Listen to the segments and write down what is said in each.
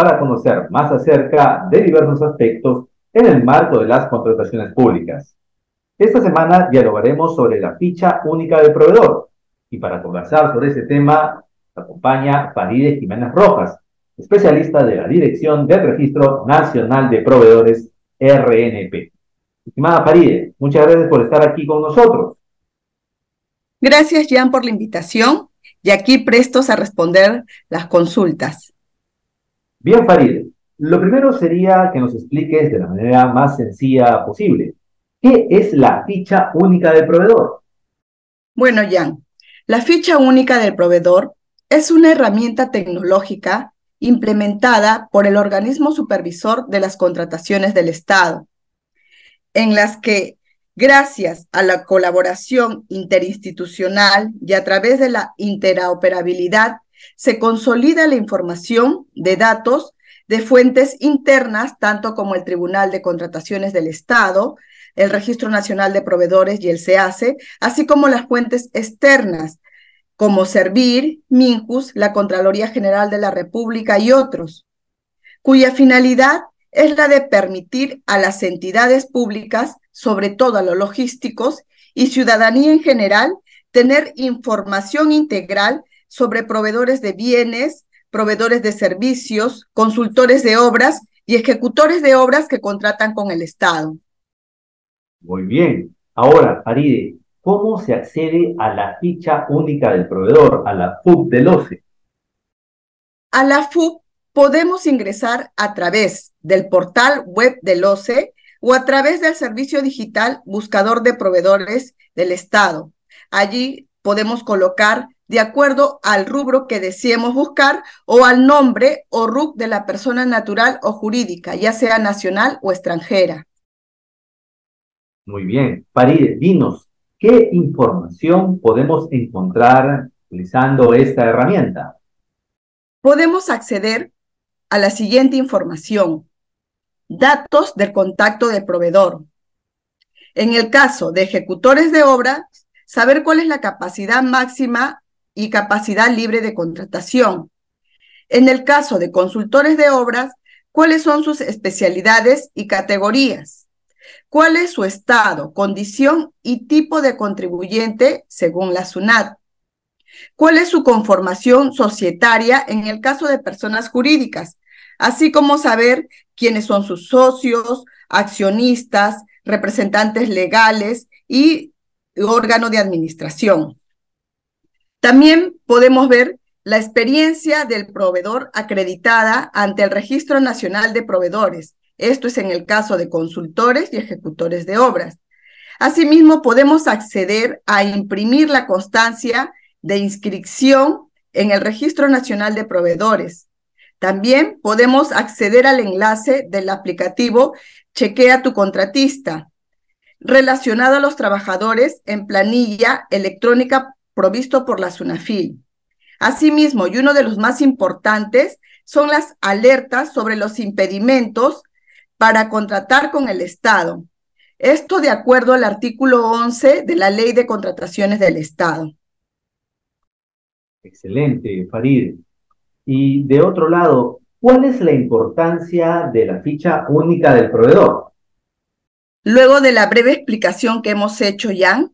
para conocer más acerca de diversos aspectos en el marco de las contrataciones públicas. Esta semana dialogaremos sobre la ficha única del proveedor y para conversar sobre ese tema acompaña Faride Jiménez Rojas, especialista de la Dirección del Registro Nacional de Proveedores RNP. Estimada Faride, muchas gracias por estar aquí con nosotros. Gracias, Jan, por la invitación y aquí prestos a responder las consultas. Bien, Farid, lo primero sería que nos expliques de la manera más sencilla posible. ¿Qué es la ficha única del proveedor? Bueno, Jan, la ficha única del proveedor es una herramienta tecnológica implementada por el organismo supervisor de las contrataciones del Estado, en las que Gracias a la colaboración interinstitucional y a través de la interoperabilidad, se consolida la información de datos de fuentes internas, tanto como el Tribunal de Contrataciones del Estado, el Registro Nacional de Proveedores y el SEACE, así como las fuentes externas, como Servir, Minjus, la Contraloría General de la República y otros, cuya finalidad es la de permitir a las entidades públicas sobre todo a los logísticos, y ciudadanía en general, tener información integral sobre proveedores de bienes, proveedores de servicios, consultores de obras y ejecutores de obras que contratan con el Estado. Muy bien. Ahora, Faride, ¿cómo se accede a la ficha única del proveedor, a la FUP del OCE? A la FUP podemos ingresar a través del portal web del OCE o a través del servicio digital buscador de proveedores del Estado. Allí podemos colocar de acuerdo al rubro que deseemos buscar o al nombre o RUC de la persona natural o jurídica, ya sea nacional o extranjera. Muy bien. Paride, dinos, ¿qué información podemos encontrar utilizando esta herramienta? Podemos acceder a la siguiente información datos del contacto del proveedor. En el caso de ejecutores de obras, saber cuál es la capacidad máxima y capacidad libre de contratación. En el caso de consultores de obras, cuáles son sus especialidades y categorías. ¿Cuál es su estado, condición y tipo de contribuyente según la SUNAT? ¿Cuál es su conformación societaria en el caso de personas jurídicas? Así como saber quiénes son sus socios, accionistas, representantes legales y órgano de administración. También podemos ver la experiencia del proveedor acreditada ante el Registro Nacional de Proveedores. Esto es en el caso de consultores y ejecutores de obras. Asimismo, podemos acceder a imprimir la constancia de inscripción en el Registro Nacional de Proveedores, también podemos acceder al enlace del aplicativo Chequea tu contratista, relacionado a los trabajadores en planilla electrónica provisto por la SUNAFIL. Asimismo, y uno de los más importantes, son las alertas sobre los impedimentos para contratar con el Estado. Esto de acuerdo al artículo 11 de la Ley de Contrataciones del Estado. Excelente, Farid. Y de otro lado, ¿cuál es la importancia de la ficha única del proveedor? Luego de la breve explicación que hemos hecho ya,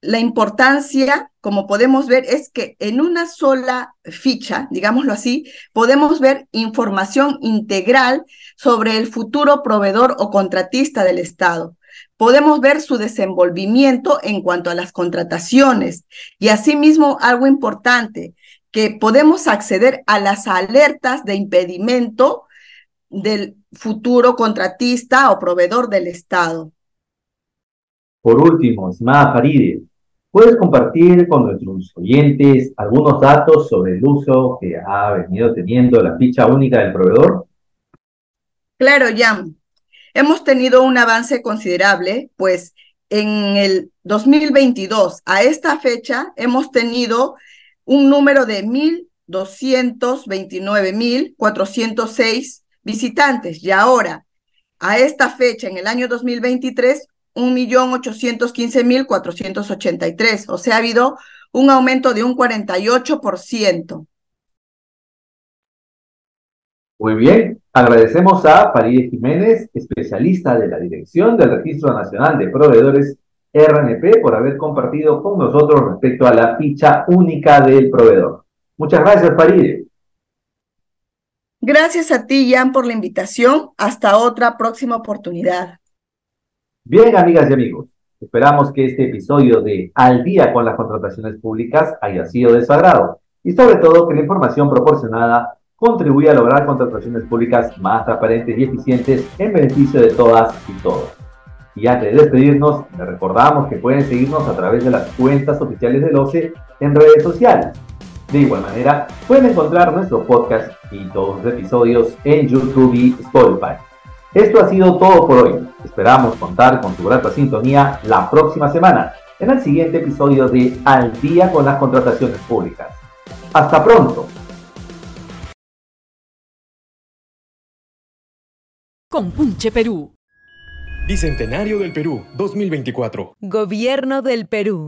la importancia, como podemos ver, es que en una sola ficha, digámoslo así, podemos ver información integral sobre el futuro proveedor o contratista del Estado. Podemos ver su desenvolvimiento en cuanto a las contrataciones y asimismo algo importante, que podemos acceder a las alertas de impedimento del futuro contratista o proveedor del Estado. Por último, estimada Faride, ¿Puedes compartir con nuestros oyentes algunos datos sobre el uso que ha venido teniendo la ficha única del proveedor? Claro, Jan. Hemos tenido un avance considerable, pues en el 2022 a esta fecha hemos tenido un número de 1.229.406 visitantes y ahora a esta fecha en el año 2023 1.815.483, o sea, ha habido un aumento de un 48%. Muy bien, agradecemos a Farideh Jiménez, especialista de la Dirección del Registro Nacional de Proveedores RNP, por haber compartido con nosotros respecto a la ficha única del proveedor. Muchas gracias, Farideh. Gracias a ti, Jan, por la invitación. Hasta otra próxima oportunidad. Bien, amigas y amigos, esperamos que este episodio de Al día con las contrataciones públicas haya sido de su agrado y sobre todo que la información proporcionada contribuya a lograr contrataciones públicas más transparentes y eficientes en beneficio de todas y todos. Y antes de despedirnos, les recordamos que pueden seguirnos a través de las cuentas oficiales del OCE en redes sociales. De igual manera, pueden encontrar nuestro podcast y todos los episodios en YouTube y Spotify. Esto ha sido todo por hoy. Esperamos contar con su grata sintonía la próxima semana en el siguiente episodio de Al día con las contrataciones públicas. Hasta pronto. Compunche Perú. Bicentenario del Perú 2024. Gobierno del Perú.